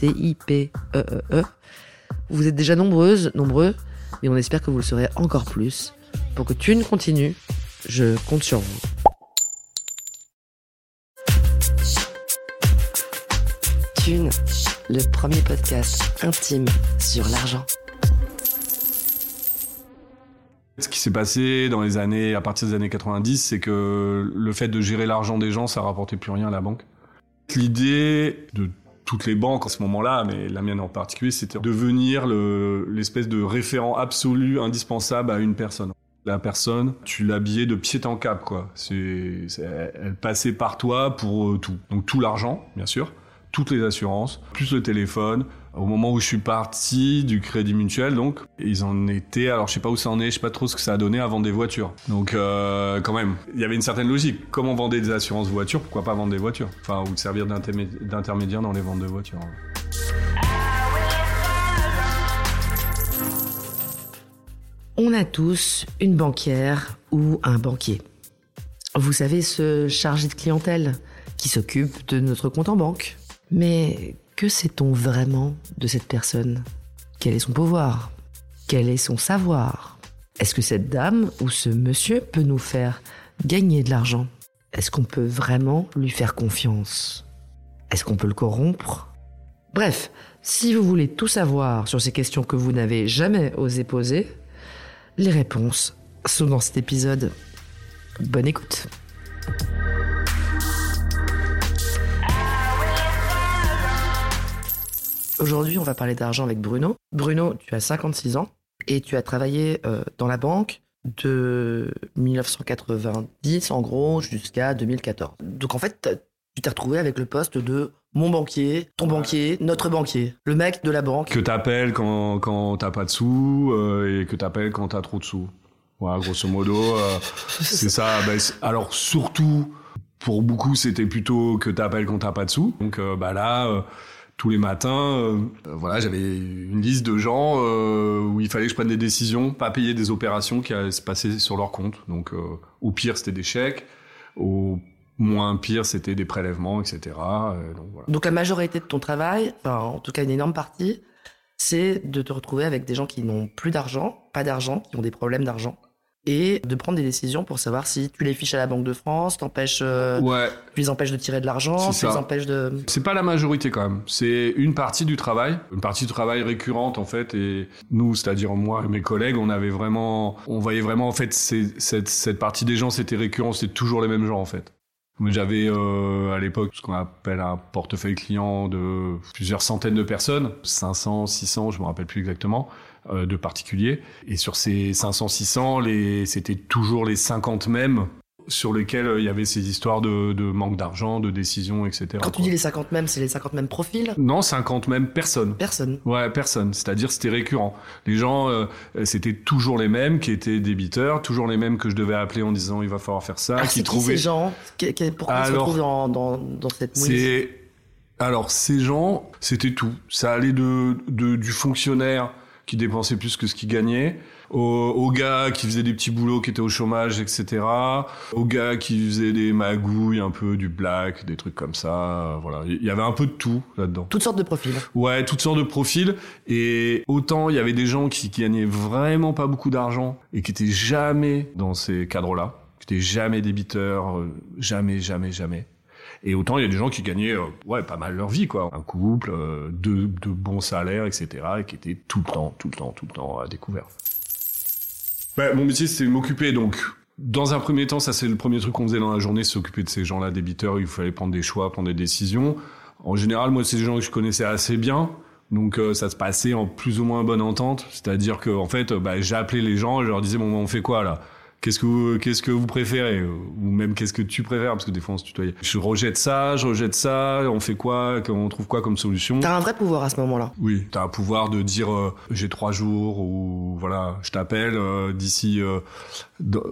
T-I-P-E-E-E. Vous êtes déjà nombreuses, nombreux, mais on espère que vous le serez encore plus. Pour que Thune continue, je compte sur vous. Thune, le premier podcast intime sur l'argent. Ce qui s'est passé dans les années, à partir des années 90, c'est que le fait de gérer l'argent des gens, ça rapportait plus rien à la banque. L'idée de toutes les banques en ce moment-là, mais la mienne en particulier, c'était de devenir l'espèce de référent absolu, indispensable à une personne. La personne, tu l'habillais de pied en cap, quoi. Elle passait par toi pour euh, tout. Donc tout l'argent, bien sûr, toutes les assurances, plus le téléphone. Au moment où je suis parti du Crédit Mutuel, donc, ils en étaient, alors je sais pas où ça en est, je sais pas trop ce que ça a donné à vendre des voitures. Donc, euh, quand même, il y avait une certaine logique. Comment vendre des assurances voitures Pourquoi pas vendre des voitures? Enfin, ou servir d'intermédiaire dans les ventes de voitures. On a tous une banquière ou un banquier. Vous savez, ce chargé de clientèle qui s'occupe de notre compte en banque. Mais que sait-on vraiment de cette personne? Quel est son pouvoir? Quel est son savoir? Est-ce que cette dame ou ce monsieur peut nous faire gagner de l'argent? Est-ce qu'on peut vraiment lui faire confiance? Est-ce qu'on peut le corrompre? Bref, si vous voulez tout savoir sur ces questions que vous n'avez jamais osé poser, les réponses sont dans cet épisode. Bonne écoute. Aujourd'hui, on va parler d'argent avec Bruno. Bruno, tu as 56 ans et tu as travaillé euh, dans la banque de 1990 en gros jusqu'à 2014. Donc en fait, tu t'es retrouvé avec le poste de mon banquier, ton banquier, notre banquier, le mec de la banque. Que t'appelles quand, quand t'as pas de sous euh, et que t'appelles quand t'as trop de sous. Voilà, grosso modo, euh, c'est ça. Ben, alors surtout, pour beaucoup, c'était plutôt que t'appelles quand t'as pas de sous. Donc bah là tous les matins, euh, voilà, j'avais une liste de gens euh, où il fallait que je prenne des décisions, pas payer des opérations qui allaient se passer sur leur compte. Donc, euh, au pire, c'était des chèques, au moins pire, c'était des prélèvements, etc. donc, la majorité de ton travail, en tout cas une énorme partie, c'est de te retrouver avec des gens qui n'ont plus d'argent, pas d'argent, qui ont des problèmes d'argent et de prendre des décisions pour savoir si tu les fiches à la Banque de France, t'empêches, euh, ouais. tu les empêches de tirer de l'argent, tu les empêches de. C'est pas la majorité quand même. C'est une partie du travail, une partie du travail récurrente en fait. Et nous, c'est-à-dire moi et mes collègues, on avait vraiment, on voyait vraiment en fait cette, cette partie des gens, c'était récurrent, c'était toujours les mêmes gens en fait. J'avais euh, à l'époque ce qu'on appelle un portefeuille client de plusieurs centaines de personnes, 500, 600, je me rappelle plus exactement. Euh, de particuliers. Et sur ces 500-600, c'était toujours les 50 mêmes sur lesquels euh, il y avait ces histoires de, manque d'argent, de décisions, etc. Quand tu dis les 50 mêmes, c'est les 50 mêmes profils Non, 50 mêmes personnes. Personnes Ouais, personnes. C'est-à-dire c'était récurrent. Les gens, euh, c'était toujours les mêmes qui étaient débiteurs, toujours les mêmes que je devais appeler en disant il va falloir faire ça. Ah, qui trouvaient... ces gens Pourquoi ils se retrouvent dans, dans, cette mouise alors ces gens, c'était tout. Ça allait de, de, du fonctionnaire qui dépensaient plus que ce qu'ils gagnaient, aux, aux gars qui faisaient des petits boulots, qui étaient au chômage, etc., aux gars qui faisaient des magouilles, un peu du black, des trucs comme ça. Voilà, il y avait un peu de tout là-dedans. Toutes sortes de profils. Ouais, toutes sortes de profils. Et autant il y avait des gens qui, qui gagnaient vraiment pas beaucoup d'argent et qui étaient jamais dans ces cadres-là, qui étaient jamais débiteurs, euh, jamais, jamais, jamais. Et autant il y a des gens qui gagnaient euh, ouais pas mal leur vie quoi, un couple, euh, de, de bons salaires, etc. et qui étaient tout le temps, tout le temps, tout le temps à découvert. Ouais, mon métier c'était m'occuper donc. Dans un premier temps, ça c'est le premier truc qu'on faisait dans la journée, s'occuper de ces gens-là, débiteurs. Il fallait prendre des choix, prendre des décisions. En général, moi, c'est des gens que je connaissais assez bien. Donc euh, ça se passait en plus ou moins bonne entente, c'est-à-dire que en fait, bah, j'ai appelé les gens, je leur disais bon, on fait quoi là? Qu'est-ce que vous, qu'est-ce que vous préférez? Ou même qu'est-ce que tu préfères? Parce que des fois on se tutoyait. Je rejette ça, je rejette ça, on fait quoi? On trouve quoi comme solution? T'as un vrai pouvoir à ce moment-là. Oui, t'as un pouvoir de dire euh, j'ai trois jours ou voilà, je t'appelle euh, d'ici euh,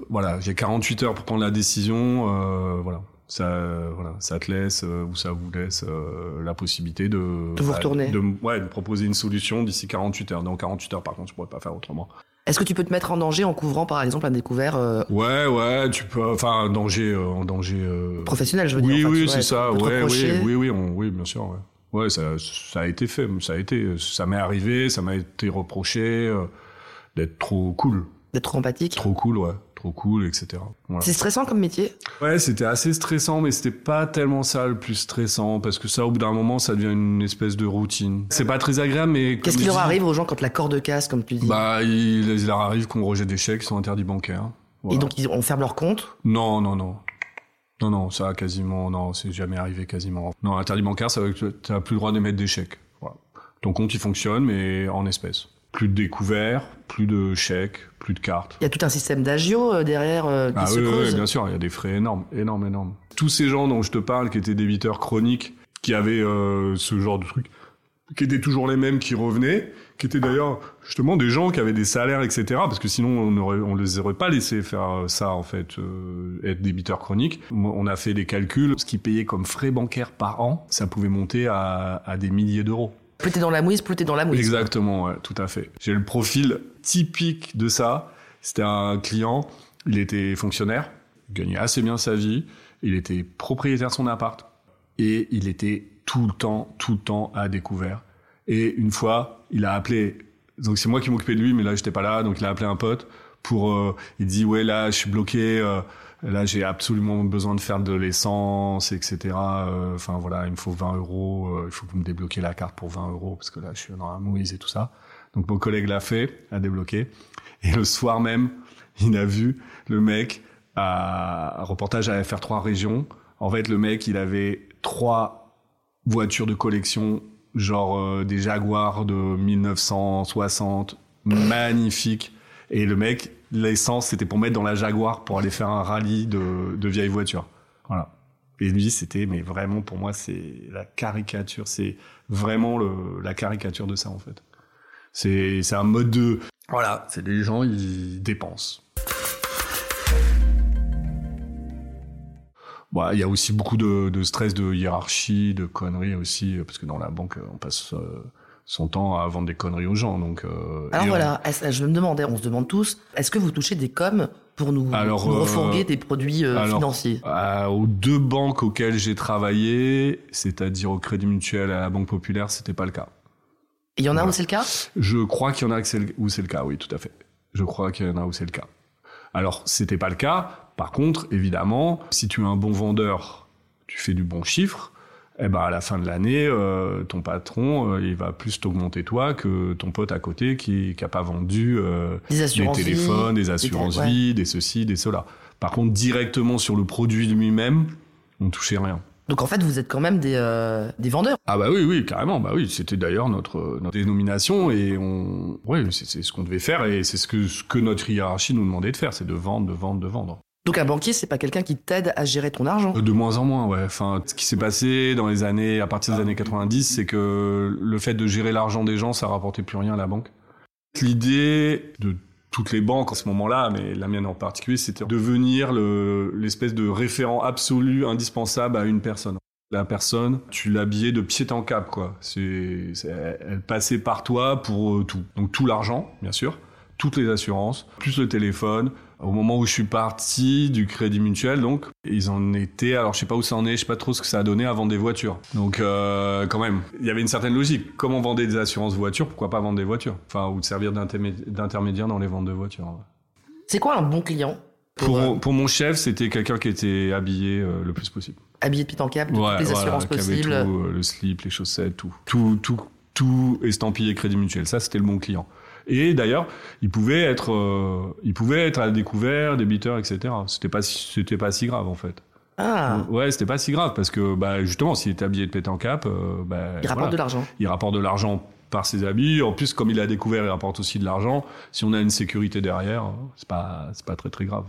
voilà, j'ai 48 heures pour prendre la décision, euh, voilà. Ça, euh, voilà, ça te laisse euh, ou ça vous laisse euh, la possibilité de De vous bah, retourner. de, ouais, de proposer une solution d'ici 48 heures. Dans 48 heures, par contre, je pourrais pas faire autrement. Est-ce que tu peux te mettre en danger en couvrant par exemple un découvert euh, Ouais, ouais, tu peux, enfin, en danger, euh, en danger. euh, professionnel, je veux oui, dire oui, tu c'est ça. Ouais, oui, oui, oui, on- oui, bien sûr. Ouais, ouais ça, ça a été fait, ça a été, ça m'est arrivé, ça m'a été reproché d'être trop cool, D'être trop empathique. trop cool, ouais, trop cool, etc. Voilà. C'est stressant comme métier. Ouais, c'était assez stressant, mais c'était pas tellement ça le plus stressant, parce que ça, au bout d'un moment, ça devient une espèce de routine. C'est pas très agréable, mais Qu'est-ce qui leur dis, arrive aux gens quand la corde casse, comme tu dis? Bah, il, il leur arrive qu'on rejette des chèques qui sont interdits bancaires. Voilà. Et donc ils, on ferme leur compte? Non, non, non. Non, non, ça quasiment, non, c'est jamais arrivé quasiment. Non, interdit bancaire, ça veut dire que tu n'as plus le droit d'émettre des chèques. Voilà. Ton compte, il fonctionne, mais en espèces. Plus de découverts, plus de chèques, plus de cartes. Il y a tout un système d'agio euh, derrière euh, qui Ah se oui, creuse. oui, bien sûr, il y a des frais énormes, énormes, énormes. Tous ces gens dont je te parle, qui étaient débiteurs chroniques, qui avaient euh, ce genre de truc, qui étaient toujours les mêmes qui revenaient, qui étaient d'ailleurs justement des gens qui avaient des salaires, etc. Parce que sinon, on aurait, on les aurait pas laissé faire euh, ça, en fait, euh, être débiteur chronique. Moi, On a fait des calculs, ce qu'ils payaient comme frais bancaires par an, ça pouvait monter à, à des milliers d'euros. Plus dans la mouise, plus dans la mouise. Exactement, ouais, tout à fait. J'ai le profil typique de ça. C'était un client, il était fonctionnaire, il gagnait assez bien sa vie, il était propriétaire de son appart et il était tout le temps, tout le temps à découvert. Et une fois, il a appelé, donc c'est moi qui m'occupais de lui, mais là j'étais pas là, donc il a appelé un pote pour, euh, il dit ouais là je suis bloqué, euh, là j'ai absolument besoin de faire de l'essence, etc. Euh, Enfin voilà, il me faut 20 euros, euh, il faut que vous me débloquiez la carte pour 20 euros parce que là je suis dans la mouise et tout ça. Donc mon collègue l'a fait, a débloqué. Et le soir même, il a vu le mec à un reportage à FR3 Région. En fait, le mec, il avait trois voitures de collection, genre euh, des Jaguars de 1960, magnifiques. Et le mec, l'essence, c'était pour mettre dans la Jaguar pour aller faire un rallye de, de vieilles voitures. Voilà. Et lui, c'était, mais vraiment, pour moi, c'est la caricature. C'est vraiment la caricature de ça, en fait. C'est, un mode de, voilà, c'est des gens, ils dépensent. Bon, il y a aussi beaucoup de, de stress, de hiérarchie, de conneries aussi, parce que dans la banque, on passe euh, son temps à vendre des conneries aux gens. Donc, euh, Alors on- voilà, est-ce- je me demandais, on se demande tous, est-ce que vous touchez des coms pour nous, Alors, nous euh, refourguer des produits euh, alors, financiers aux deux banques auxquelles j'ai travaillé, c'est-à-dire au Crédit Mutuel et à la Banque Populaire, c'était pas le cas. Et il y en a voilà. où c'est le cas? Je crois qu'il y en a où c'est le cas, oui, tout à fait. Je crois qu'il y en a où c'est le cas. Alors, c'était pas le cas. Par contre, évidemment, si tu es un bon vendeur, tu fais du bon chiffre, eh ben à la fin de l'année, euh, ton patron, euh, il va plus t'augmenter toi que ton pote à côté qui qui a pas vendu euh, Des des téléphones, des assurances ouais. vie, des ceci, des cela. Par contre, directement sur le produit lui-même, on touchait rien. Donc en fait, vous êtes quand même des, euh, des vendeurs. Ah bah oui, oui, carrément. Bah oui, c'était d'ailleurs notre, notre dénomination et on, ouais, c'est c'est ce qu'on devait faire et c'est ce que, ce que notre hiérarchie nous demandait de faire, c'est de vendre, de vendre, de vendre. Donc un banquier, c'est pas quelqu'un qui t'aide à gérer ton argent. De moins en moins, ouais. Enfin, ce qui s'est passé dans les années, à partir des années 90, c'est que le fait de gérer l'argent des gens, ça rapportait plus rien à la banque. L'idée de toutes les banques en ce moment-là, mais la mienne en particulier, c'était de devenir le- l'espèce de référent absolu, indispensable à une personne. La personne, tu l'habillais de pied en cap, quoi. C'est- elle passait par toi pour euh, tout. Donc tout l'argent, bien sûr, toutes les assurances, plus le téléphone. Au moment où je suis parti du Crédit Mutuel, donc ils en étaient. Alors je sais pas où ça en est, je sais pas trop ce que ça a donné à vendre des voitures. Donc euh, quand même, il y avait une certaine logique. Comme on vendait des assurances voitures, pourquoi pas vendre des voitures? Enfin, ou de servir d'intermé- d'intermédiaire dans les ventes de voitures. ouais. C'est quoi un bon client pour, Pour, euh, pour mon chef, c'était quelqu'un qui était habillé euh, le plus possible. habiller de pied en cap, de Ouais, toutes les voilà, assurances avait possibles tout, euh, le slip, les chaussettes, tout. Tout, tout, tout estampillé Crédit Mutuel. Ça, c'était le bon client. Et d'ailleurs, il pouvait être, euh, il pouvait être à découvert, débiteur, etc. C'était pas, c'était pas si grave en fait. Ah, Ouais, c'était pas si grave parce que, bah, justement, s'il était habillé de pété en cap, euh, bah, il rapporte voilà. de l'argent. il rapporte de l'argent par ses habits. En plus, comme il a découvert, il rapporte aussi de l'argent. Si on a une sécurité derrière, c'est pas, c'est pas très très grave.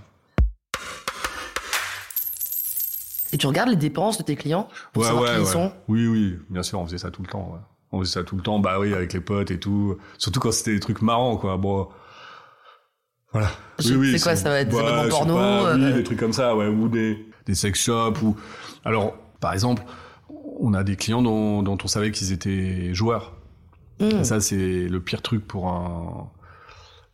Et tu regardes les dépenses de tes clients pour Ouais, savoir ouais, qui ils ouais. sont? Oui, oui, bien sûr, on faisait ça tout le temps. On faisait ça tout le temps, bah oui, avec les potes et tout. Surtout quand c'était des trucs marrants, quoi. Bon, voilà. Oui, oui, c'est quoi, ça va être des porno, pas, oui, euh, des trucs comme ça, ouais, ou des, des sex shops, ou. Alors, par exemple, on a des clients dont, dont on savait qu'ils étaient joueurs. Hmm. Et ça, c'est le pire truc pour un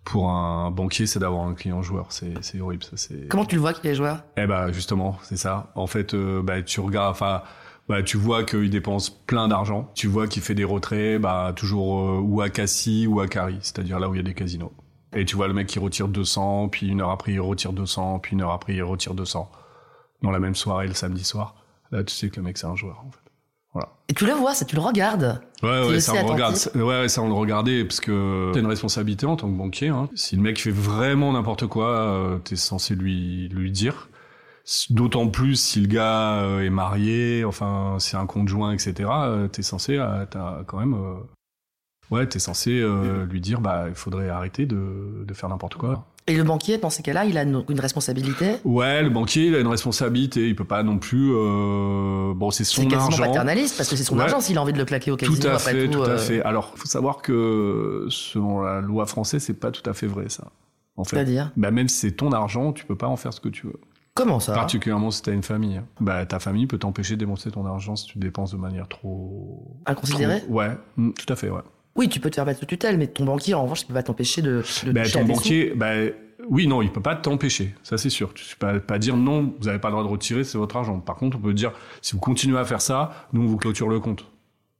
pour un banquier, c'est d'avoir un client joueur. C'est horrible, ça. Comment tu le vois qu'il est joueur? Eh ben justement, c'est ça. En fait, euh, bah, tu regardes, enfin, bah, tu vois qu'il dépense plein d'argent. Tu vois qu'il fait des retraits, bah, toujours euh, ou à Cassis ou à Cari, c'est-à-dire là où il y a des casinos. Et tu vois le mec qui retire 200, puis une heure après il retire 200, puis une heure après il retire 200 dans la même soirée le samedi soir. Là, tu sais que le mec c'est un joueur en fait. Et tu le vois, ça, tu le regardes. Ouais, ouais, ça on regarde. Ouais, ça on le regardait parce que t'as une responsabilité en tant que banquier. Hein. Si le mec fait vraiment n'importe quoi, euh, t'es censé lui lui dire. D'autant plus si le gars euh, est marié, enfin c'est un conjoint, etc. euh, t'es censé, euh, t'as quand même, ouais, t'es censé euh, lui dire, bah il faudrait arrêter de de faire n'importe quoi. Et le banquier, dans ces cas-là, il a une, responsabilité? Ouais, le banquier, il a une responsabilité. Il peut pas non plus. Euh... Bon, c'est son C'est quasiment argent. paternaliste parce que c'est son Ouais. argent s'il a envie de le claquer au casino Tout à après fait, tout. tout à euh, fait. Alors, faut savoir que selon la loi française, c'est pas tout à fait vrai ça. En fait, C'est-à-dire? Bah, même si c'est ton argent, tu peux pas en faire ce que tu veux. Comment ça? Particulièrement si t'as une famille. Bah, ta famille peut t'empêcher de dépenser ton argent si tu dépenses de manière trop. Inconsidérée? trop- Ouais, mm, tout à fait, ouais. Oui, tu peux te faire mettre sous tutelle, mais ton banquier, en revanche, il peut pas t'empêcher de, de Bah, ton banquier, bah, oui, non, il peut pas t'empêcher, ça c'est sûr. Tu peux pas, pas dire non, vous avez pas le droit de retirer, c'est votre argent. Par contre, on peut dire, si vous continuez à faire ça, nous on vous clôture le compte.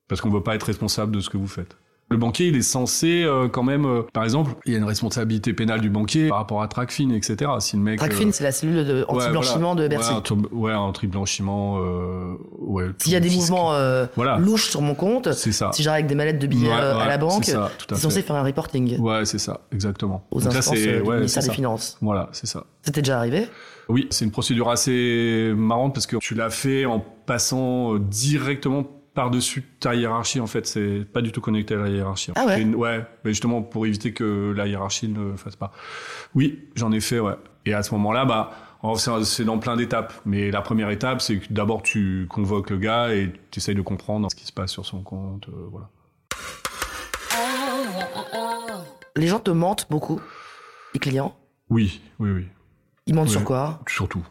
Parce qu'on veut pas être responsable de ce que vous faites. Le banquier, il est censé euh, quand même, euh, par exemple, il y a une responsabilité pénale du banquier par rapport à Tracfin, etc. Si le mec, sous. euh, Tracfin, c'est la cellule ouais, anti-blanchiment voilà. de Bercy. Ouais, anti- ouais, anti-blanchiment, ouais. S'il y a des fisc- mouvements Voilà. louches sur mon compte, ça. si j'arrive avec des mallettes de billets Ouais, à la banque, c'est censé faire un reporting Ouais, c'est ça, exactement. aux Donc instances c'est- du ministère des. Finances. Voilà, c'est ça. C'était déjà arrivé? Oui, c'est une procédure assez marrante parce que tu l'as fait en passant directement par-dessus ta hiérarchie. En fait, c'est pas du tout connecté à la hiérarchie. Ah ouais une- Ouais, mais justement pour éviter que la hiérarchie ne fasse pas. Oui, j'en ai fait, ouais. Et à ce moment-là, bah, c'est dans plein d'étapes. Mais la première étape, c'est que d'abord tu convoques le gars et tu essayes de comprendre ce qui se passe sur son compte. euh, voilà. Les gens te mentent beaucoup, les clients. Oui, oui, oui. Ils mentent Oui. sur quoi Surtout.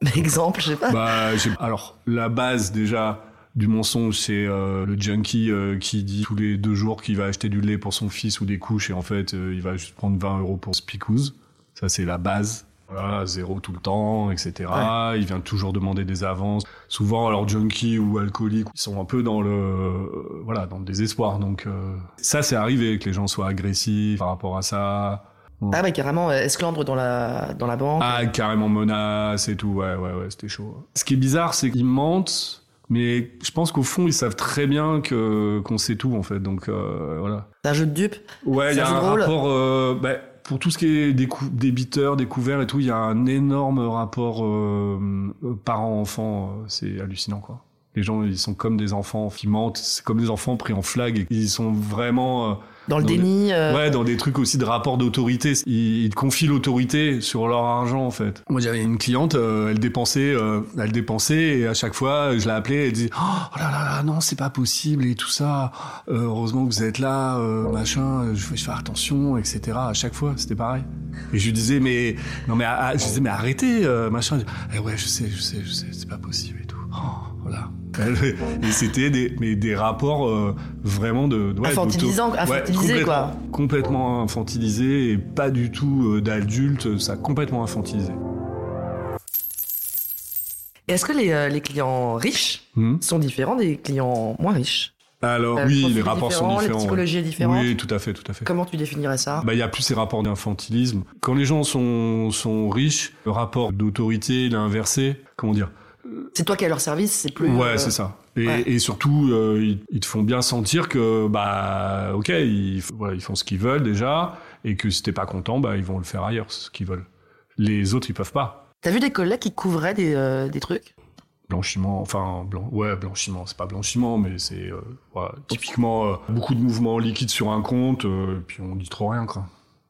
Exemple, je sais pas. Bah, alors, la base déjà du mensonge, c'est euh, le junkie euh, qui dit tous les deux jours qu'il va acheter du lait pour son fils ou des couches et en fait, euh, il va juste prendre 20 euros pour ce picouse. Ça, c'est la base. Voilà, zéro tout le temps, etc. Il vient toujours demander des avances. Souvent, alors junkie ou alcoolique, ils sont un peu dans le, euh, voilà, dans le désespoir. Donc, euh, ça, c'est arrivé que les gens soient agressifs par rapport à ça. Ah ouais, carrément, euh, esclandre dans la, dans la banque. Ah, carrément menace et tout. Ouais, ouais, ouais, c'était chaud. Ce qui est bizarre, c'est qu'ils mentent, mais je pense qu'au fond, ils savent très bien que qu'on sait tout en fait. Donc euh, voilà. C'est un jeu de dupes. Ouais, il y a un rapport. euh, bah, pour tout ce qui est décou- débiteur, découvert et tout, il y a un énorme rapport euh, euh, parent-enfant. euh, C'est hallucinant, quoi. Les gens, ils sont comme des enfants qui mentent. C'est comme des enfants pris en flag. Et ils sont vraiment. euh, Dans le déni. euh, Ouais, dans des trucs aussi de rapport d'autorité. Ils, ils confient l'autorité sur leur argent, en fait. Moi, j'avais une cliente, euh, elle dépensait, euh, elle dépensait, et à chaque fois, je l'ai appelée, elle disait, oh là là là, non, c'est pas possible, et tout ça. Euh, heureusement que vous êtes là, euh, machin, je vais faire attention, etc. À chaque fois, c'était pareil. Et je lui disais, mais, non, mais, ah, je disais, mais arrêtez, euh, machin. Eh ouais, je sais, je sais, je sais, c'est pas possible et tout. Oh, voilà. Et c'était des, mais des rapports euh, vraiment de. Ouais, Infantilisant, infantilisé, quoi. Complètement infantilisé et pas du tout euh, d'adulte, ça complètement infantilisé. Est-ce que les, euh, les, clients riches hmm sont différents des clients moins riches? Alors oui, les rapports sont différents. La psychologie est différente. Oui, tout à fait, tout à fait. Comment tu définirais ça? Bah, il y a plus ces rapports d'infantilisme. Quand les gens sont sont riches, le rapport d'autorité, il est inversé. Comment dire? C'est toi qui as leur service, c'est plus. Ouais, euh, c'est ça. Et, surtout, euh, ils, te font bien sentir que, bah, ok, ils, voilà, ils font ce qu'ils veulent déjà, et que si t'es pas content, bah, ils vont le faire ailleurs, ce qu'ils veulent. Les autres, ils peuvent pas. T'as vu des collègues qui couvraient des, euh, des trucs? Blanchiment, enfin, ouais, blanchiment, c'est pas blanchiment, mais c'est typiquement beaucoup de mouvements liquides sur un compte, et puis on dit trop rien, quoi.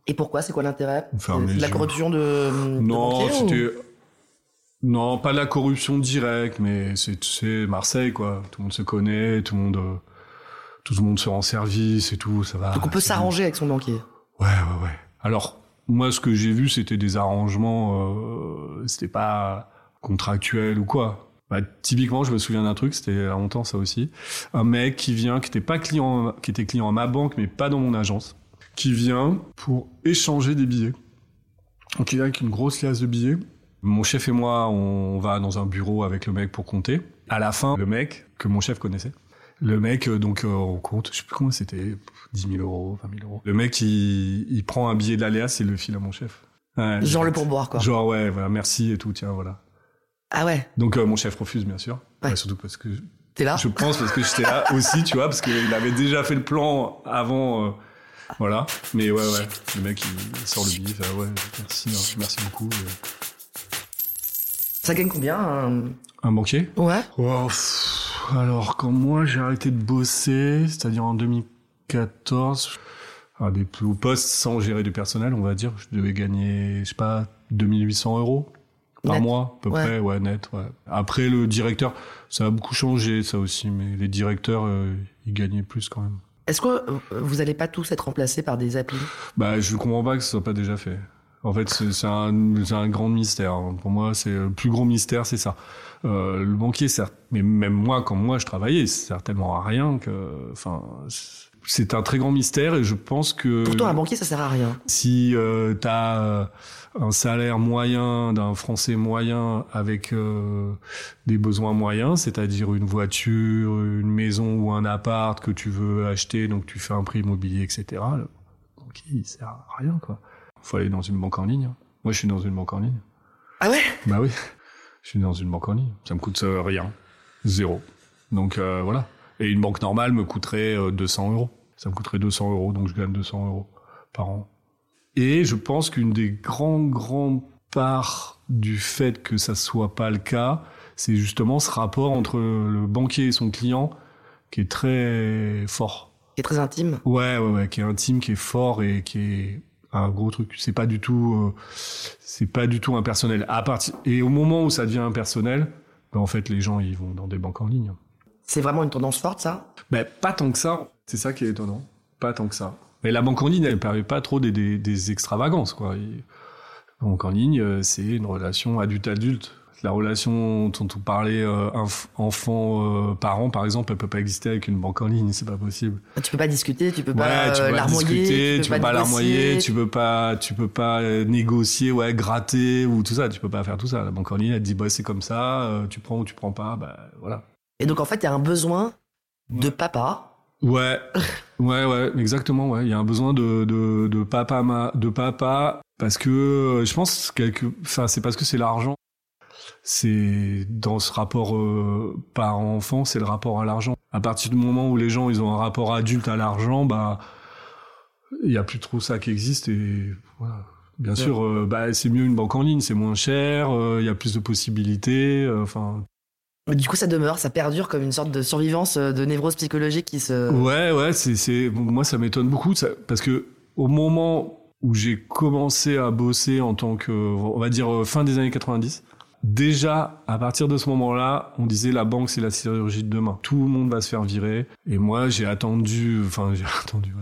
Et pourquoi? C'est quoi l'intérêt? La corruption de. Non, c'était non, pas de la corruption directe, mais c'est Marseille, quoi. Tout le monde se connaît, tout le monde, euh, tout le monde se rend service et tout, ça va. Donc on peut s'arranger avec son banquier. Ouais, ouais, ouais. Alors, moi, ce que j'ai vu, c'était des arrangements, euh, c'était pas contractuel ou quoi. Bah, typiquement, je me souviens d'un truc, c'était il y a longtemps ça aussi. Un mec qui vient, qui était pas client, qui était client à ma banque, mais pas dans mon agence, qui vient pour échanger des billets. Donc il vient avec une grosse liasse de billets mon chef et moi, on va dans un bureau avec le mec pour compter. À la fin, le mec que mon chef connaissait, le mec, euh, donc, euh, on compte, je sais plus comment c'était, 10 000 euros, 20 000 euros. Le mec, il, il prend un billet de l'aléas et le file à mon chef. Genre le pourboire, quoi. Genre, ouais, voilà, merci et tout, tiens, voilà. Ah ouais. Donc, euh, mon chef refuse, bien sûr. Ouais. surtout parce que. T'es là Je pense parce que j'étais là aussi, tu vois, parce qu'il avait déjà fait le plan avant. voilà. Mais ouais, ouais. Le mec, il, sort le billet, il fait, ah ouais, merci, hein, merci beaucoup. Ça gagne combien un, banquier Ouais. alors, quand moi j'ai arrêté de bosser, c'est-à-dire en 2014, un des plus hauts postes sans gérer du personnel, on va dire, je devais gagner, je sais pas, 2800 euros par mois, à peu près, ouais, net. Ouais. Après, le directeur, ça a beaucoup changé, ça aussi, mais les directeurs, euh, ils gagnaient plus quand même. Est-ce que euh, vous n'allez pas tous être remplacés par des applis? Bah, je comprends pas que ce soit pas déjà fait. En fait, c'est un, un, grand mystère. Pour moi, c'est le plus gros mystère, c'est ça. Euh, le banquier, certes, mais même moi, quand moi je travaillais, c'est certainement à rien que, enfin, c'est un très grand mystère et je pense que. Pourtant, un banquier, ça sert à rien. Si euh, tu as euh, un salaire moyen d'un Français moyen avec euh, des besoins moyens, c'est-à-dire une voiture, une maison ou un appart que tu veux acheter, donc tu fais un prix immobilier, etc. Le banquier, il sert à rien, quoi faut aller dans une banque en ligne. Moi, je suis dans une banque en ligne. Ah ouais? Bah oui, je suis dans une banque en ligne. Ça me coûte euh, rien, zéro. Donc euh, voilà. Et une banque normale me coûterait 200 euh, euros. Ça me coûterait 200 euros, donc je gagne 200 euros par an. Et je pense qu'une des grandes, grandes parts du fait que ça soit pas le cas, c'est justement ce rapport entre le banquier et son client qui est très fort. Qui est très intime Ouais, ouais, ouais, qui est intime, qui est fort et qui est un gros truc. C'est pas du tout, euh, c'est pas du tout impersonnel. À partir et au moment où ça devient impersonnel, ben en fait les gens ils vont dans des banques en ligne. C'est vraiment une tendance forte ça? Ben pas tant que ça. C'est ça qui est étonnant. Pas tant que ça. Mais la banque en ligne elle permet pas trop des, des, des extravagances quoi. la banque en ligne euh, c'est une relation adulte adulte la relation dont on parlait euh, enfant-parent, euh, par exemple, elle peut pas exister avec une banque en ligne, c'est pas possible. Ah, tu peux pas discuter, tu peux pas tu peux larmoyer, tu peux, pas, larmoyer, tu peux pas, tu peux pas euh, négocier, ouais, gratter ou tout ça, tu peux pas faire tout ça. La banque en ligne, elle te dit, bah, c'est comme ça, tu prends ou tu prends pas, bah, voilà. Et donc, en fait, il y a un besoin de papa. Ouais, ouais, ouais, exactement, ouais. Il y a un besoin de, de, de papa, de papa, parce que je pense quelque, enfin, c'est parce que c'est l'argent c'est dans ce rapport euh, parent-enfant, c'est le rapport à l'argent. À partir du moment où les gens ils ont un rapport adulte à l'argent, bah il y a plus trop ça qui existe et voilà. Bien sûr, euh, bah c'est mieux une banque en ligne, c'est moins cher, euh, il y a plus de possibilités, enfin. Du coup, ça demeure, ça perdure comme une sorte de survivance de névrose psychologique qui se. Ouais, ouais, c'est, c'est, moi ça m'étonne beaucoup, ça, parce que au moment où j'ai commencé à bosser en tant que, on va dire fin des années 90, Déjà, à partir de ce moment-là, on disait la banque c'est la chirurgie de demain. Tout le monde va se faire virer. Et moi, j'ai attendu, enfin j'ai attendu,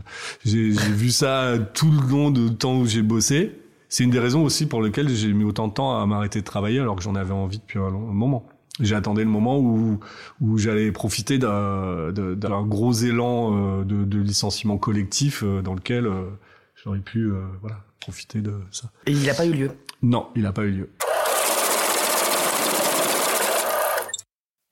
j'ai vu ça tout le long du temps où j'ai bossé. C'est une des raisons aussi pour lesquelles j'ai mis autant de temps à m'arrêter de travailler alors que j'en avais envie depuis un, long, moment. J'attendais le moment où, où j'allais profiter d'un de- d'un gros élan euh, de, de licenciement collectif euh, dans lequel euh, j'aurais pu euh, voilà, profiter de ça. Et il n'a pas eu lieu? Non, il n'a pas eu lieu.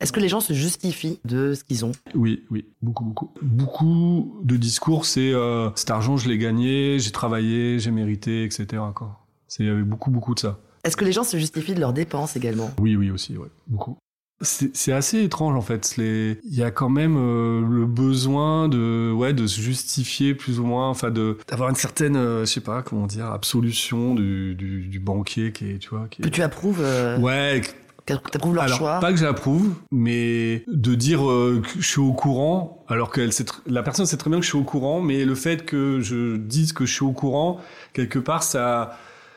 Est-ce que les gens se justifient de ce qu'ils ont? Oui, oui, beaucoup, beaucoup. Beaucoup de discours, c'est euh, cet argent, je l'ai gagné, j'ai travaillé, j'ai mérité, etc. Il y avait beaucoup, beaucoup de ça. Est-ce que les gens se justifient de leurs dépenses également? Oui, oui aussi, ouais, beaucoup. C'est assez étrange en fait. Les- Il y a quand même euh, le besoin de, ouais, de se justifier plus ou moins, enfin de d'avoir une certaine, euh, je sais pas comment dire, absolution du, du, du banquier qui est, tu vois, qui Que tu approuves, euh, Ouais, t'approuves leur alors, choix pas que j'approuve, mais de dire euh, que je suis au courant, alors que la personne sait très bien que je suis au courant, mais le fait que je dise que je suis au courant, quelque part, ça,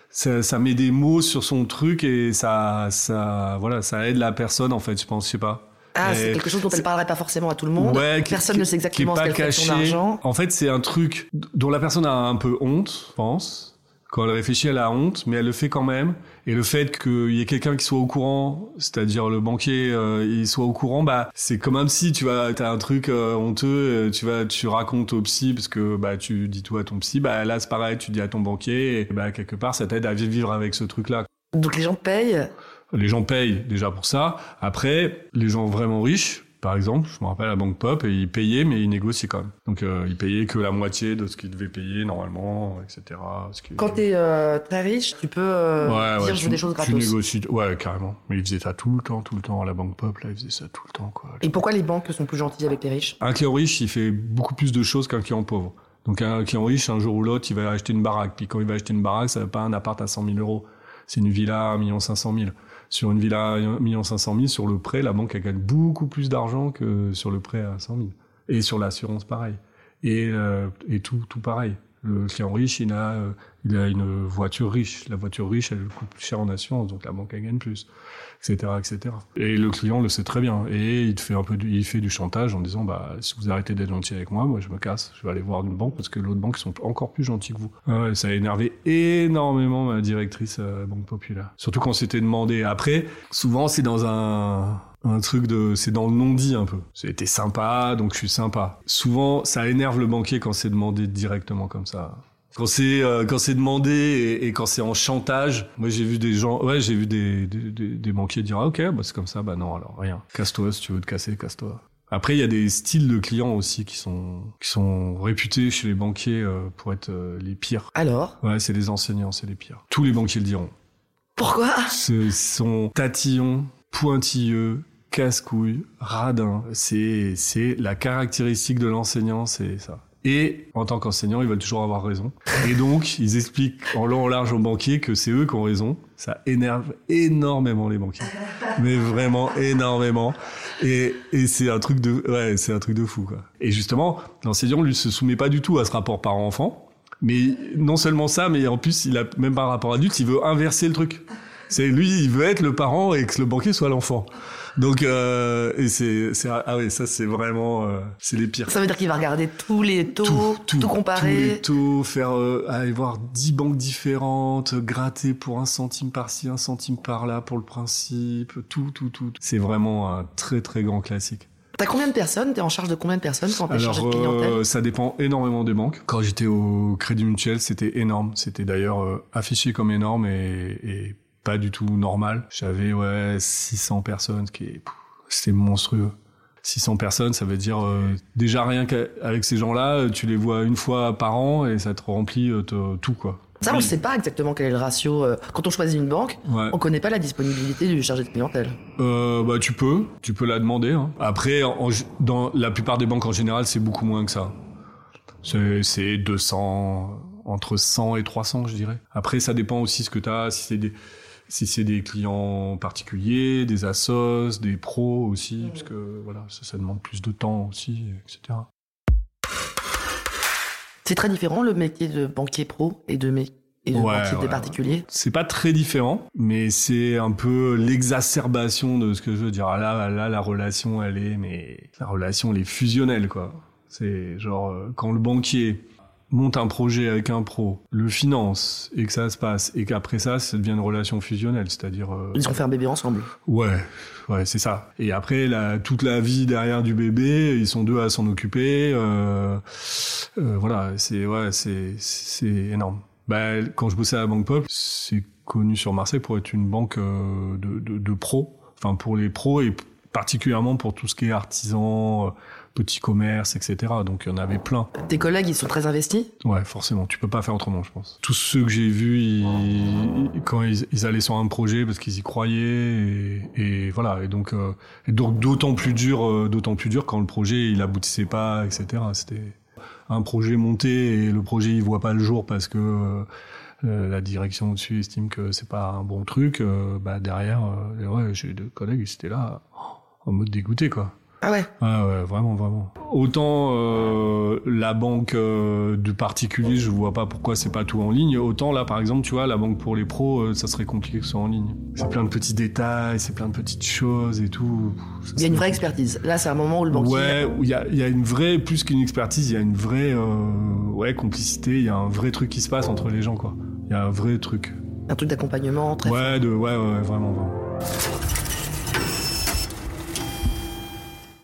ça, ça met des mots sur son truc et ça, ça, voilà, ça aide la personne, en fait, je pense, je sais pas. Ah, c'est quelque chose dont elle parlerait pas forcément à tout le monde. Ouais, Personne qui- ne sait exactement qui ce est pas qu'elle fait son argent. En fait, c'est un truc dont la personne a un peu honte, je pense. Quand elle réfléchit, elle a honte, mais elle le fait quand même. Et le fait qu'il y ait quelqu'un qui soit au courant, c'est-à-dire le banquier, euh, il soit au courant, bah c'est comme un psy, tu vois, t'as un truc euh, honteux, euh, tu vas, tu racontes au psy parce que bah tu dis tout à ton psy, bah là c'est pareil, tu dis à ton banquier, et bah quelque part ça t'aide à vivre avec ce truc-là. Donc les gens payent? Les gens payent déjà pour ça. Après, les gens vraiment riches, par exemple, je me rappelle à Banque Pop, et ils payaient, mais ils négociaient quand même. Donc, euh, ils payaient que la moitié de ce qu'ils devaient payer normalement, etc. Ce qui- Quand t'es euh, très riche, tu peux euh, ouais, dire ouais, je tu, veux des choses tu gratos. négocies, ouais, carrément. Mais ils faisaient ça tout le temps, tout le temps. À la Banque Pop, là, ils faisaient ça tout le temps, quoi. Et pourquoi les banques sont plus gentilles avec les riches? Un client riche, il fait beaucoup plus de choses qu'un client pauvre. Donc un client riche, un jour ou l'autre, il va acheter une baraque. Puis quand il va acheter une baraque, ça va pas un appart à 100 000 euros. C'est une villa à 1 500 000. Sur une villa à 1 500 000, sur le prêt, la banque gagne beaucoup plus d'argent que sur le prêt à 100 000. Et sur l'assurance, pareil. Et, euh, et tout, tout pareil. Le client riche, il a, euh, il a une voiture riche. La voiture riche, elle coûte plus cher en assurance, donc la banque elle gagne plus, etc., etc. Et le client le sait très bien. Et il fait un peu, du, il fait du chantage en disant, bah, si vous arrêtez d'être gentil avec moi, moi je me casse, je vais aller voir une banque parce que l'autre banque ils sont encore plus gentils que vous. Ah ouais, ça a énervé énormément ma directrice à la Banque Populaire. Surtout quand c'était demandé. Après, souvent c'est dans un un truc de c'est dans le non dit un peu. C'était sympa donc je suis sympa. Souvent ça énerve le banquier quand c'est demandé directement comme ça. Quand c'est euh, quand c'est demandé et, et quand c'est en chantage moi j'ai vu des gens ouais j'ai vu des, des, des, des banquiers dire ah, ok bah c'est comme ça. Bah non alors rien. Casse-toi si tu veux te casser casse-toi. Après il y a des styles de clients aussi qui sont qui sont réputés chez les banquiers euh, pour être euh, les pires. Alors? Ouais c'est les enseignants c'est les pires. Tous les banquiers le diront. Pourquoi? Ce sont tatillons, pointilleux, casse-couilles, radins. C'est, la caractéristique de l'enseignant, c'est ça. Et en tant qu'enseignant, ils veulent toujours avoir raison. Et donc, ils expliquent en long en large aux banquiers que c'est eux qui ont raison. Ça énerve énormément les banquiers. Mais vraiment énormément. Et, et c'est un truc de, ouais, c'est un truc de fou. Et justement, l'enseignant, lui, se soumet pas du tout à ce rapport parent-enfant. Mais non seulement ça, mais en plus, il a même pas un rapport adulte, il veut inverser le truc. C'est lui, il veut être le parent et que le banquier soit l'enfant. Donc, euh, et c'est, c'est, ah oui, ça c'est vraiment, euh, c'est les pires. Ça veut dire qu'il va regarder tous les taux, tout, comparer. Tous les taux, faire, euh, aller voir dix banques différentes, gratter pour un centime par-ci, un centime par-là pour le principe, tout, tout, tout. C'est vraiment un très, très grand classique. T'as combien de personnes? T'es en charge de combien de personnes quand t'es chargé de clientèle? euh, ça dépend énormément des banques. Quand j'étais au Crédit Mutuel, c'était énorme. C'était d'ailleurs euh, affiché comme énorme et, et pas du tout normal. J'avais ouais 600 personnes, ce qui est c'était monstrueux. 600 personnes, ça veut dire euh, déjà rien qu'avec ces gens-là, tu les vois une fois par an et ça te remplit euh, te- tout quoi. Ça, on ne sait pas exactement quel est le ratio. euh, Quand on choisit une banque, Ouais. on connaît pas la disponibilité du chargé de clientèle. Euh, bah tu peux, tu peux la demander. Hein. Après, en- dans la plupart des banques en général, c'est beaucoup moins que ça. C'est c'est 200, entre 100 et 300, je dirais. Après, ça dépend aussi ce que tu as, si c'est des si c'est des clients particuliers, des assos, des pros aussi, parce que voilà, ça, ça demande plus de temps aussi, etc. C'est très différent le métier de banquier pro et de, mé- et de Ouais, banquier ouais, des particuliers? C'est pas très différent, mais c'est un peu l'exacerbation de ce que je veux dire. Ah Là, là, la relation, elle est, mais la relation, elle est fusionnelle, quoi. C'est genre euh, quand le banquier, monte un projet avec un pro, le finance et que ça se passe et qu'après ça, ça devient une relation fusionnelle, c'est-à-dire. euh, Ils ont fait un bébé ensemble. Ouais, ouais, c'est ça. Et après, la, toute la vie derrière du bébé, ils sont deux à s'en occuper. Euh, euh, voilà, c'est ouais, c'est c'est énorme. Bah, quand je bossais à la Banque Pop, c'est connu sur Marseille pour être une banque euh, de, de, de pros, enfin pour les pros et particulièrement pour tout ce qui est artisan, euh, petit commerce, etc. Donc il y en avait plein. Tes collègues, ils sont très investis? Ouais, forcément, tu peux pas faire autrement, je pense. Tous ceux que j'ai vus, ils- quand ils, ils allaient sur un projet parce qu'ils y croyaient, et, et voilà. Et donc, euh, et donc d'autant plus dur, euh, d'autant plus dur quand le projet il aboutissait pas, etc. C'était un projet monté et le projet il voit pas le jour parce que euh, euh, la direction au-dessus estime que c'est pas un bon truc. euh, bah derrière, euh, ouais, j'ai deux collègues, ils étaient là en mode dégoûté quoi. Ah ouais Ah ouais, vraiment, vraiment. Autant euh, la banque euh, du particulier, je vois pas pourquoi c'est pas tout en ligne. Autant là, par exemple, tu vois, la banque pour les pros, euh, ça serait compliqué que ce soit en ligne. C'est plein de petits détails, c'est plein de petites choses et tout. Ça, Il y a une vraie expertise. Là, c'est un moment où le banquier... Ouais, où il y a, il y a une vraie, plus qu'une expertise, il y a une vraie euh, ouais, complicité, il y a un vrai truc qui se passe entre les gens, quoi. Il y a un vrai truc. Un truc d'accompagnement très fort. Ouais, de, ouais, ouais, vraiment, vraiment.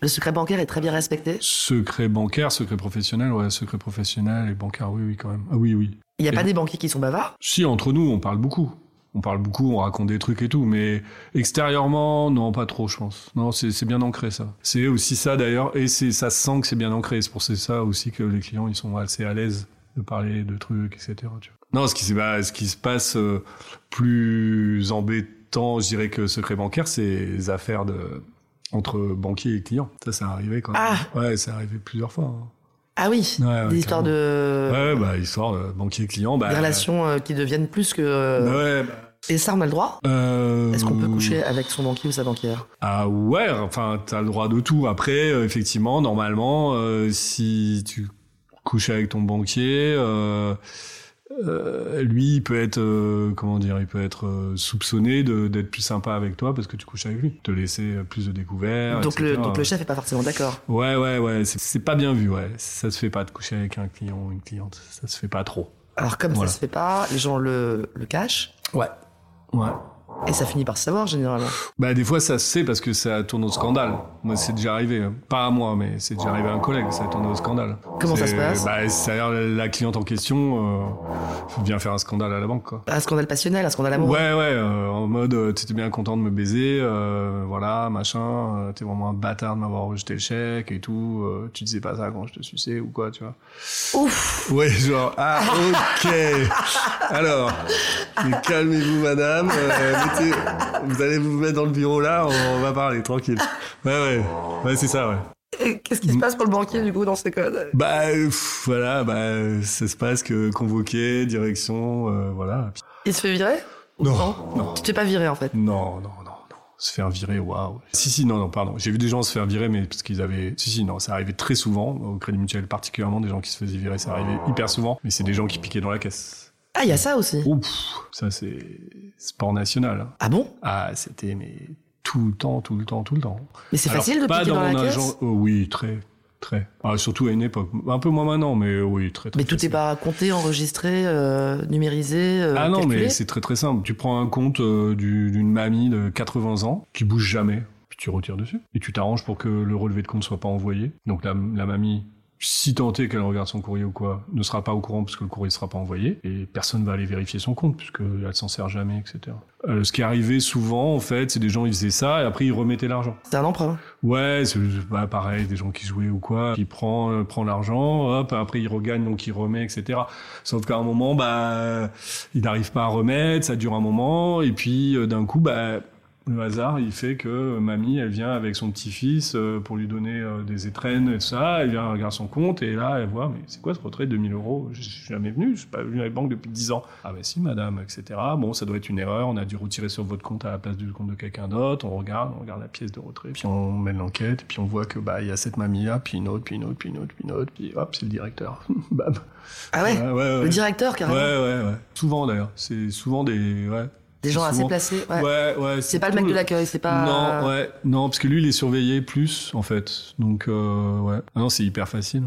Le secret bancaire est très bien respecté. Secret bancaire, secret professionnel, ouais, secret professionnel et bancaire, oui, oui, quand même. Ah oui, oui. Il n'y a Et- pas des banquiers qui sont bavards? Si, entre nous, on parle beaucoup. On parle beaucoup, on raconte des trucs et tout, mais extérieurement, non, pas trop, je pense. Non, c'est bien ancré, ça. C'est aussi ça, d'ailleurs, et ça se sent que c'est bien ancré. C'est pour ça aussi que les clients, ils sont assez à l'aise de parler de trucs, etc. tu vois. Non, ce qui, s'est- bah, ce qui se passe euh, plus embêtant, je dirais que secret bancaire, c'est les affaires de entre banquiers et clients. Ça, ça arrivé quand même. Ah Ouais, c'est arrivé plusieurs fois. hein. Ah oui Ouais, Des histoires de... Ouais, bah, histoire de banquier-client. Bah, Des relations euh, qui deviennent plus que... bah ouais, bah, Et ça, on a le droit? Euh, Est-ce qu'on peut coucher avec son banquier ou sa banquière? Ah ouais, enfin, t'as le droit de tout. Après, euh, effectivement, normalement, euh, si tu couches avec ton banquier, euh, lui, il peut être, euh, comment dire, il peut être euh, soupçonné d'être plus sympa avec toi parce que tu couches avec lui, te laisser euh, plus de découvertes. donc le, etc. donc le chef est pas forcément d'accord. Ouais, ouais, ouais, c'est- c'est pas bien vu, ouais. Ça se fait pas de coucher avec un client ou une cliente, ça se fait pas trop. Alors comme Voilà. ça se fait pas, les gens le, le cachent Ouais. Ouais. Et ça finit par se savoir généralement. Bah des fois ça se sait parce que ça tourne au scandale. Moi c'est déjà arrivé, pas à moi mais c'est déjà arrivé à un collègue, ça a tourné au scandale. Comment ça se passe Bah c'est-à-dire la cliente en question euh, vient faire un scandale à la banque quoi. Un scandale passionnel, un scandale amoureux. Ouais ouais, euh, en mode euh, t'étais bien content de me baiser, euh, voilà machin, t'es vraiment un bâtard de m'avoir rejeté le chèque et tout, tu disais pas ça quand je te suçais ou quoi tu vois. Ouf Ouais genre ah ok. Alors calmez-vous madame, vous allez vous mettre dans le bureau là, on, on va parler tranquille. Ouais ouais ouais c'est ça ouais. Et Qu'est-ce qui se passe pour le banquier du coup dans ces codes? Bah pff, voilà bah ça se passe que convoqué direction euh, voilà. Il se fait virer? Non, non. Tu t'es pas viré en fait? Non non non non se faire virer waouh. Si si non non pardon j'ai vu des gens se faire virer mais parce qu'ils avaient si si non ça arrivait très souvent au Crédit Mutuel particulièrement des gens qui se faisaient virer ça arrivait hyper souvent mais c'est des gens qui piquaient dans la caisse. Ah, il y a ça aussi. Ouf ça c'est sport national. hein. Ah bon? Ah c'était mais tout le temps tout le temps tout le temps. Mais c'est facile de pas piquer dans, la mon caisse? oh, oui, très, très. Ah, surtout à une époque. Un peu moins maintenant, mais oui, très, très. Mais tout est pas compté, enregistré, euh, numérisé, euh, Ah non, calculé? mais c'est très très simple. Tu prends un compte euh, du- d'une mamie de 80 ans qui bouge jamais, puis tu retires dessus. Et tu t'arranges pour que le relevé de compte soit pas envoyé. Donc la, la mamie, si tant est qu'elle regarde son courrier ou quoi, ne sera pas au courant parce que le courrier sera pas envoyé. Et personne va aller vérifier son compte puisqu'elle s'en sert jamais, etc. Euh, ce qui arrivait souvent, en fait, c'est des gens, ils faisaient ça et après ils remettaient l'argent. C'est un emprunt. Ouais, c'est bah, pareil, des gens qui jouaient ou quoi, qui prend euh, prend l'argent, hop, après il regagne donc il remet, etc. Sauf qu'à un moment, bah, il n'arrive pas à remettre, ça dure un moment, et puis euh, d'un coup, bah, le hasard, il fait que euh, mamie, elle vient avec son petit-fils euh, pour lui donner euh, des étrennes et tout ça, elle vient elle regarde son compte et là, elle voit, mais c'est quoi ce retrait de 2000 euros? Je suis jamais venu, je suis pas venu à la banque depuis 10 ans. Ah ben si, madame, etc. Bon, ça doit être une erreur, on a dû retirer sur votre compte à la place du compte de quelqu'un d'autre, on regarde, on regarde la pièce de retrait, puis on mène l'enquête, puis on voit que bah il y a cette mamie-là, puis une autre, puis une autre, puis une autre, puis une autre, puis hop, c'est le directeur. Bam. Ah ouais, Ouais, ouais, ouais. Le directeur, Ouais, carrément. ouais, ouais. Souvent d'ailleurs, c'est souvent des... Ouais. Des gens assez placés. Ouais. Ouais, ouais. C'est pas le mec de l'accueil, c'est pas. Non, ouais, non, parce que lui, il est surveillé plus, en fait. Donc, euh, ouais. Ah non, c'est hyper facile.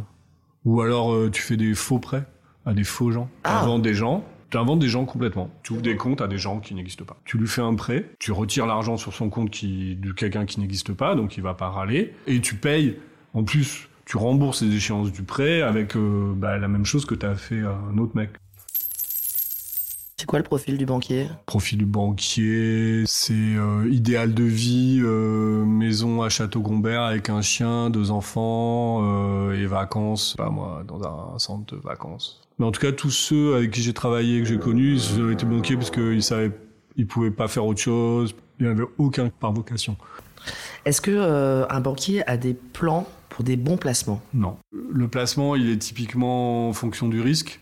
Ou alors, euh, tu fais des faux prêts. à des faux gens. Ah. Invente des gens. Tu inventes des gens complètement. Tu ouvres des comptes à des gens qui n'existent pas. Tu lui fais un prêt, tu retires l'argent sur son compte qui, de quelqu'un qui n'existe pas, donc il va pas râler, et tu payes, en plus, tu rembourses les échéances du prêt avec euh, bah, la même chose que tu as fait à un autre mec. C'est quoi le profil du banquier Profil du banquier, c'est euh, idéal de vie, euh, maison à Château-Gombert avec un chien, deux enfants euh, et vacances, pas moi, dans un centre de vacances. Mais en tout cas, tous ceux avec qui j'ai travaillé, que j'ai connus, ils ont été banquiers parce qu'ils savaient, ils pouvaient pas faire autre chose. Il n'y avait aucun par vocation. Est-ce que un banquier a des plans pour des bons placements? Non. Le placement, il est typiquement en fonction du risque.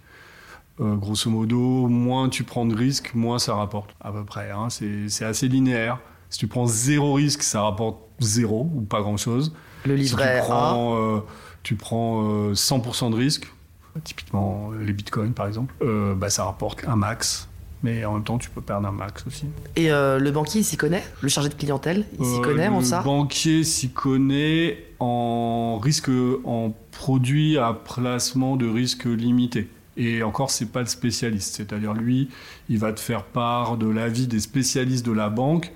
Euh, grosso modo, moins tu prends de risques, moins ça rapporte, à peu près. Hein. C'est assez linéaire. Si tu prends zéro risque, ça rapporte zéro ou pas grand-chose. Le Si livret tu A, prends, euh, tu prends euh, 100% de risque, typiquement euh, les bitcoins par exemple, euh, bah, ça rapporte un max. Mais en même temps, tu peux perdre un max aussi. et euh, le banquier il s'y connaît? Le chargé de clientèle il s'y Euh, connaît en le ça? banquier s'y connaît en risque, en produit à placement de risque limité. Et encore, c'est pas le spécialiste. C'est-à-dire, lui, il va te faire part de l'avis des spécialistes de la banque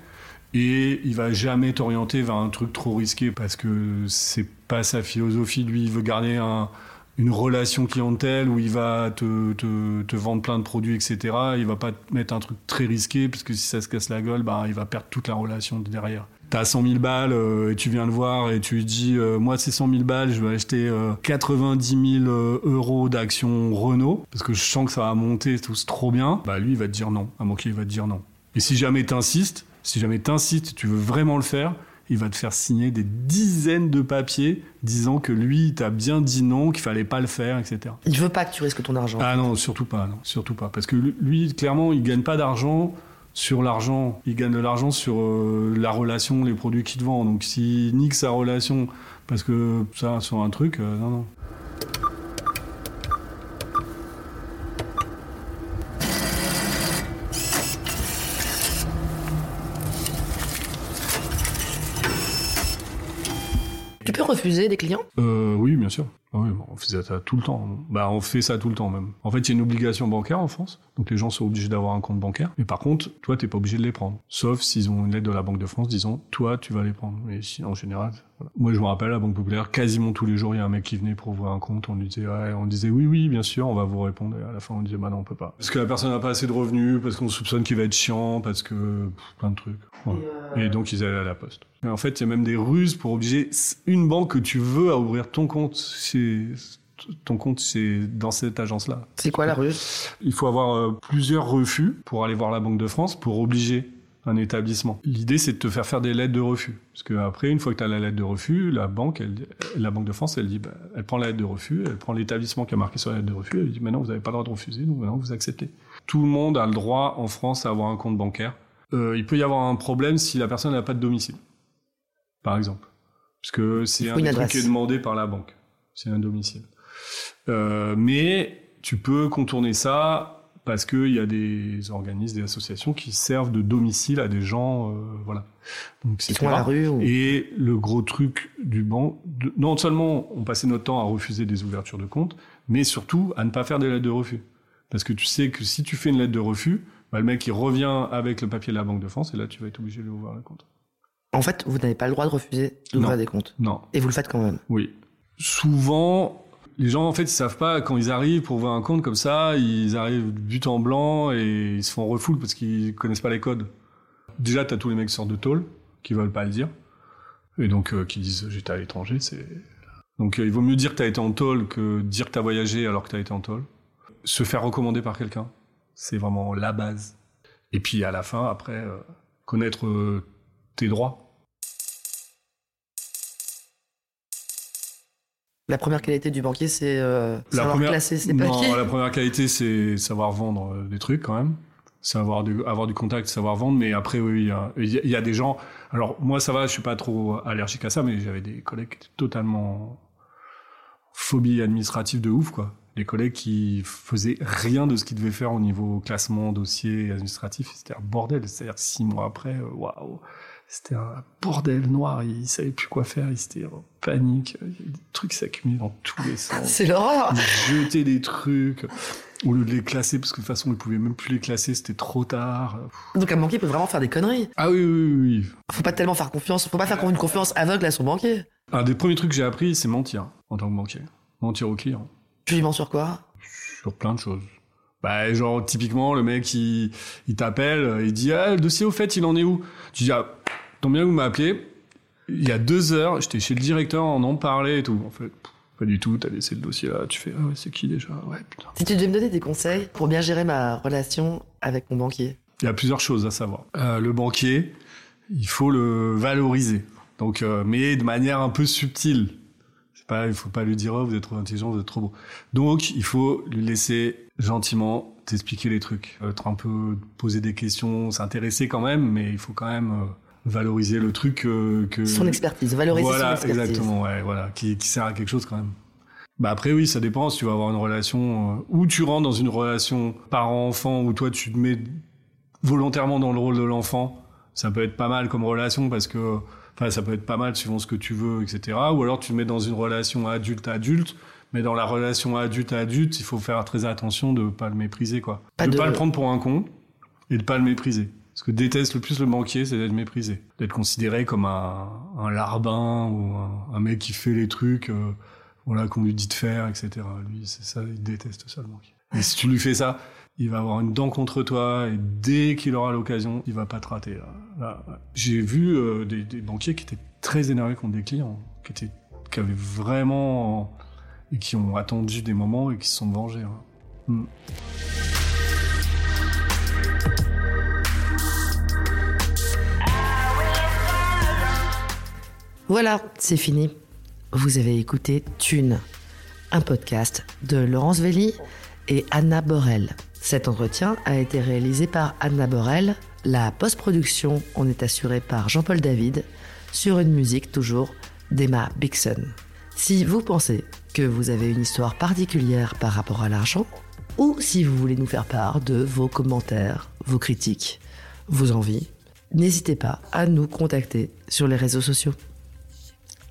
et il va jamais t'orienter vers un truc trop risqué parce que c'est pas sa philosophie. Lui, il veut garder un- une relation clientèle où il va te, te, te vendre plein de produits, etc. Il va pas te mettre un truc très risqué parce que si ça se casse la gueule, bah, il va perdre toute la relation derrière. T'as 100 000 balles euh, et tu viens le voir et tu lui dis euh, moi c'est 100 000 balles je vais acheter euh, 90 000 euh, euros d'actions Renault parce que je sens que ça va monter tout c'est trop bien bah lui il va te dire non un banquier il va te dire non et si jamais t'insistes si jamais t'insistes tu veux vraiment le faire il va te faire signer des dizaines de papiers disant que lui il t'a bien dit non qu'il fallait pas le faire etc Il veut pas que tu risques ton argent. ah non, surtout pas, non, surtout pas. Parce que lui, clairement, il gagne pas d'argent sur l'argent. Il gagne de l'argent sur euh, la relation, les produits qu'il te vend. Donc s'il nique sa relation parce que ça, sur un truc, euh, non, non. Tu peux refuser des clients? Euh, oui, bien sûr. Ah oui, on faisait ça tout le temps. Bah, on fait ça tout le temps même. En fait, il y a une obligation bancaire en France, donc les gens sont obligés d'avoir un compte bancaire. Mais par contre, toi, t'es pas obligé de les prendre, sauf s'ils ont une lettre de la Banque de France disant, toi, tu vas les prendre. Mais en général, voilà. moi, je me rappelle, à la Banque Populaire, quasiment tous les jours, il y a un mec qui venait pour ouvrir un compte. On lui disait, ouais, on disait, oui, oui, bien sûr, on va vous répondre. Et à la fin, on disait, bah non, on peut pas, parce que la personne n'a pas assez de revenus, parce qu'on soupçonne qu'il va être chiant, parce que pff, plein de trucs. Voilà. Et donc, ils allaient à la poste. Et en fait, il y a même des ruses pour obliger une banque que tu veux à ouvrir ton compte. C'est ton compte, c'est dans cette agence-là. C'est quoi la rue Il faut avoir euh, plusieurs refus pour aller voir la Banque de France pour obliger un établissement. L'idée, c'est de te faire faire des lettres de refus. Parce que après, une fois que tu as la lettre de refus, la banque, elle, la Banque de France, elle dit, bah, elle prend la lettre de refus, elle prend l'établissement qui a marqué sur la lettre de refus, elle dit, maintenant, vous n'avez pas le droit de refuser, donc maintenant, vous acceptez. Tout le monde a le droit en France à avoir un compte bancaire. Euh, il peut y avoir un problème si la personne n'a pas de domicile, par exemple. Parce que c'est un adresse. qui est demandé par la banque. C'est un domicile. Euh, mais tu peux contourner ça parce qu'il y a des organismes, des associations qui servent de domicile à des gens, euh, voilà. Donc c'est la rue ou... Et le gros truc du banc, de- non seulement on passait notre temps à refuser des ouvertures de compte, mais surtout à ne pas faire des lettres de refus. Parce que tu sais que si tu fais une lettre de refus, bah, le mec il revient avec le papier de la Banque de France et là tu vas être obligé de lui ouvrir le compte. En fait, vous n'avez pas le droit de refuser d'ouvrir des comptes. Non, Et vous le faites quand même. Oui. Souvent, les gens, en fait, ils savent pas quand ils arrivent pour ouvrir un compte comme ça, ils arrivent but en blanc et ils se font refoule parce qu'ils connaissent pas les codes. Déjà, t'as tous les mecs qui sortent de tôle, qui veulent pas le dire. Et donc, euh, qui disent j'étais à l'étranger, c'est. Donc, euh, il vaut mieux dire que t'as été en tôle que dire que t'as voyagé alors que t'as été en tôle. Se faire recommander par quelqu'un, c'est vraiment la base. Et puis, à la fin, après, euh, connaître euh, tes droits. La première qualité du banquier, c'est euh, savoir première- classer ses non, papiers. la première qualité, c'est savoir vendre euh, des trucs quand même. Savoir du, avoir du contact, savoir vendre. Mais après, oui, il y a, il y des gens. Alors, moi, ça va, je suis pas trop allergique à ça, mais j'avais des collègues qui étaient totalement phobie administrative de ouf, quoi. des collègues qui faisaient rien de ce qu'ils devaient faire au niveau classement, dossier administratif. C'était un bordel. C'est-à-dire six mois après, euh, waouh, c'était un bordel noir. Ils savaient plus quoi faire. Ils étaient en panique. Des trucs s'accumulaient dans tous les sens. C'est l'horreur. Ils jetaient des trucs au lieu de les classer parce que de toute façon ils pouvaient même plus les classer. C'était trop tard. Donc un banquier peut vraiment faire des conneries. Ah oui, oui, oui. oui. Faut pas tellement faire confiance. Faut pas faire une confiance aveugle à son banquier. Un des premiers trucs que j'ai appris, c'est mentir en tant que banquier. Mentir au client. Tu lui mens sur quoi? Sur plein de choses. Bah, genre, typiquement, le mec, il, il t'appelle, il dit, ah, le dossier, au fait, il en est où? Tu dis, ah, tant bien vous m'appelez. Il y a deux heures, j'étais chez le directeur, on en parlait et tout. En fait, pas du tout, t'as laissé le dossier là, tu fais, ah ouais, c'est qui déjà? Ouais, putain. Si tu devais me donner des conseils pour bien gérer ma relation avec mon banquier. Il y a plusieurs choses à savoir. Euh, le banquier, il faut le valoriser. Donc, euh, mais de manière un peu subtile. C'est pas, il faut pas lui dire, oh, vous êtes trop intelligent, vous êtes trop beau. Donc, il faut lui laisser gentiment t'expliquer les trucs. Être un peu, poser des questions, s'intéresser quand même, mais il faut quand même euh, valoriser le truc euh, que... Son expertise, valoriser voilà, son expertise. exactement, ouais, voilà, qui, qui sert à quelque chose quand même. Bah après oui, ça dépend. Si tu vas avoir une relation euh, où tu rentres dans une relation parent-enfant où toi tu te mets volontairement dans le rôle de l'enfant, ça peut être pas mal comme relation parce que enfin ça peut être pas mal suivant ce que tu veux, etc. Ou alors tu te mets dans une relation adulte-adulte, mais dans la relation adulte-adulte, il faut faire très attention de pas le mépriser quoi, Pas de, de- pas le prendre pour un con et de pas le mépriser. Ce que déteste le plus le banquier, c'est d'être méprisé, d'être considéré comme un, un larbin ou un, mec qui fait les trucs, euh, voilà qu'on lui dit de faire, etc. Lui, c'est ça, il déteste ça le banquier. Et si tu lui fais ça, il va avoir une dent contre toi et dès qu'il aura l'occasion, il va pas te rater. J'ai vu euh, des, des banquiers qui étaient très énervés contre des clients, qui étaient, qui avaient vraiment et qui ont attendu des moments et qui se sont vengés. hein. Hmm. Voilà, c'est fini. Vous avez écouté Thune, un podcast de Laurence Velli et Anna Borel. Cet entretien a été réalisé par Anna Borel. La post-production en est assurée par Jean-Paul David sur une musique toujours d'Emma Bixon. Si vous pensez que vous avez une histoire particulière par rapport à l'argent, ou si vous voulez nous faire part de vos commentaires, vos critiques, vos envies, n'hésitez pas à nous contacter sur les réseaux sociaux.